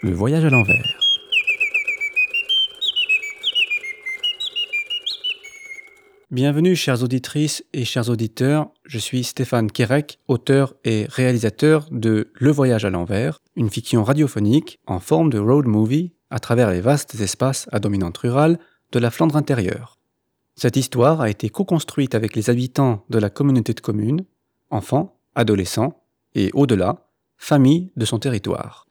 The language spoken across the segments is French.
Le voyage à l'envers. Bienvenue chères auditrices et chers auditeurs, je suis Stéphane Kerek, auteur et réalisateur de Le voyage à l'envers, une fiction radiophonique en forme de road movie à travers les vastes espaces à dominante rurale de la Flandre intérieure. Cette histoire a été co-construite avec les habitants de la communauté de communes, enfants, adolescents et au-delà, familles de son territoire.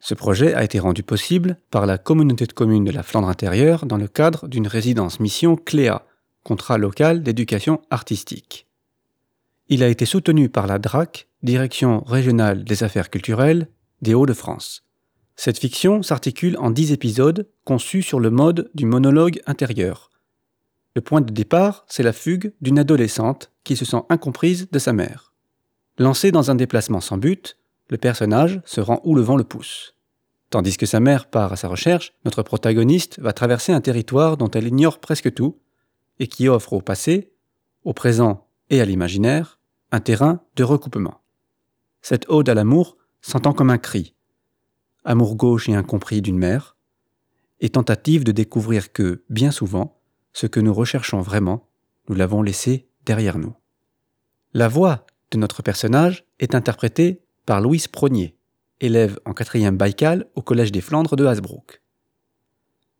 Ce projet a été rendu possible par la communauté de communes de la Flandre intérieure dans le cadre d'une résidence mission CLEA, contrat local d'éducation artistique. Il a été soutenu par la DRAC, Direction régionale des affaires culturelles des Hauts-de-France. Cette fiction s'articule en dix épisodes conçus sur le mode du monologue intérieur. Le point de départ, c'est la fugue d'une adolescente qui se sent incomprise de sa mère. Lancée dans un déplacement sans but, le personnage se rend où le vent le pousse. Tandis que sa mère part à sa recherche, notre protagoniste va traverser un territoire dont elle ignore presque tout et qui offre au passé, au présent et à l'imaginaire un terrain de recoupement. Cette ode à l'amour s'entend comme un cri, amour gauche et incompris d'une mère, et tentative de découvrir que, bien souvent, ce que nous recherchons vraiment, nous l'avons laissé derrière nous. La voix de notre personnage est interprétée par Louise Prognier, élève en quatrième Baïkal au Collège des Flandres de Hasbrook.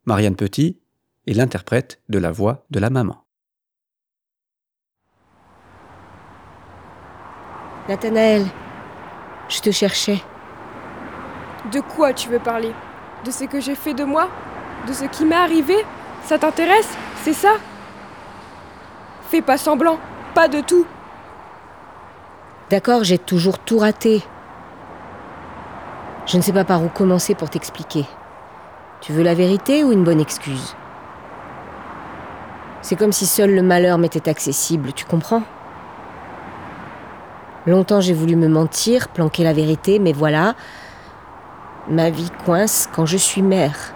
Marianne Petit est l'interprète de la voix de la maman. Nathanaël, je te cherchais. De quoi tu veux parler? De ce que j'ai fait de moi? De ce qui m'est arrivé? Ça t'intéresse? C'est ça? Fais pas semblant, pas de tout. D'accord, j'ai toujours tout raté. Je ne sais pas par où commencer pour t'expliquer. Tu veux la vérité ou une bonne excuse? C'est comme si seul le malheur m'était accessible, tu comprends? Longtemps j'ai voulu me mentir, planquer la vérité, mais voilà, ma vie coince quand je suis mère.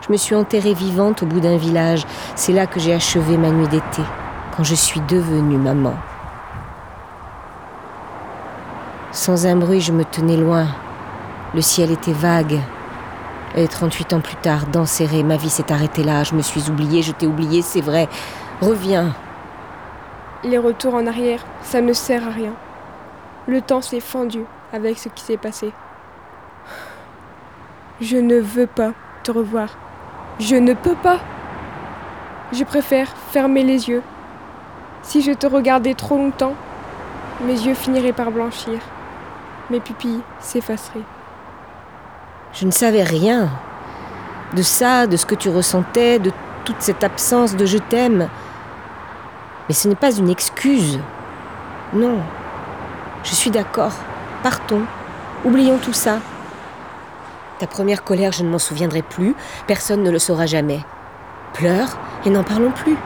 Je me suis enterrée vivante au bout d'un village. C'est là que j'ai achevé ma nuit d'été, quand je suis devenue maman. Sans un bruit, je me tenais loin. Le ciel était vague. Et 38 ans plus tard, d'enserrer, ma vie s'est arrêtée là. Je me suis oubliée, je t'ai oublié, c'est vrai. Reviens. Les retours en arrière, ça ne sert à rien. Le temps s'est fendu avec ce qui s'est passé. Je ne veux pas te revoir. Je ne peux pas. Je préfère fermer les yeux. Si je te regardais trop longtemps, mes yeux finiraient par blanchir. Mes pupilles s'effaceraient. Je ne savais rien de ça, de ce que tu ressentais, de toute cette absence de je t'aime. Mais ce n'est pas une excuse. Non. Je suis d'accord. Partons. Oublions tout ça. Ta première colère, je ne m'en souviendrai plus. Personne ne le saura jamais. Pleure et n'en parlons plus.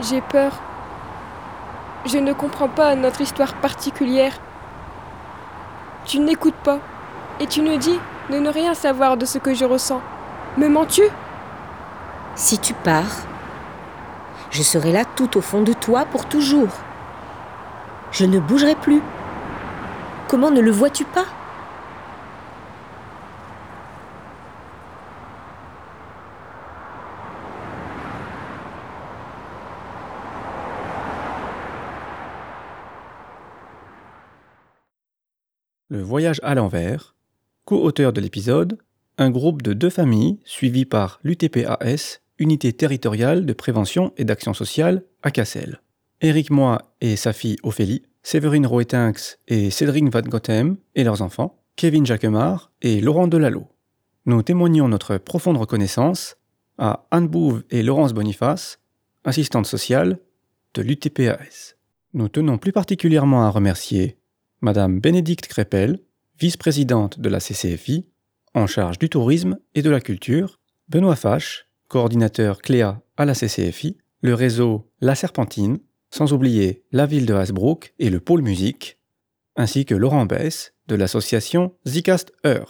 J'ai peur. Je ne comprends pas notre histoire particulière. Tu n'écoutes pas. Et tu nous dis de ne rien savoir de ce que je ressens. Me mens-tu? Si tu pars, je serai là tout au fond de toi pour toujours. Je ne bougerai plus. Comment ne le vois-tu pas? Le voyage à l'envers, co-auteur de l'épisode, un groupe de deux familles suivi par l'UTPAS, Unité territoriale de prévention et d'action sociale à Cassel. Éric Moy et sa fille Ophélie, Séverine Roetinx et Cédric Van Gothem et leurs enfants, Kevin Jacquemart et Laurent Delalot. Nous témoignons notre profonde reconnaissance à Anne Bouve et Laurence Boniface, assistantes sociales de l'UTPAS. Nous tenons plus particulièrement à remercier Madame Bénédicte Crépel, vice-présidente de la CCFI, en charge du tourisme et de la culture, Benoît Fache, coordinateur Cléa à la CCFI, le réseau La Serpentine, sans oublier la ville de Hasbrook et le pôle musique, ainsi que Laurent Bess de l'association Zicast Heure.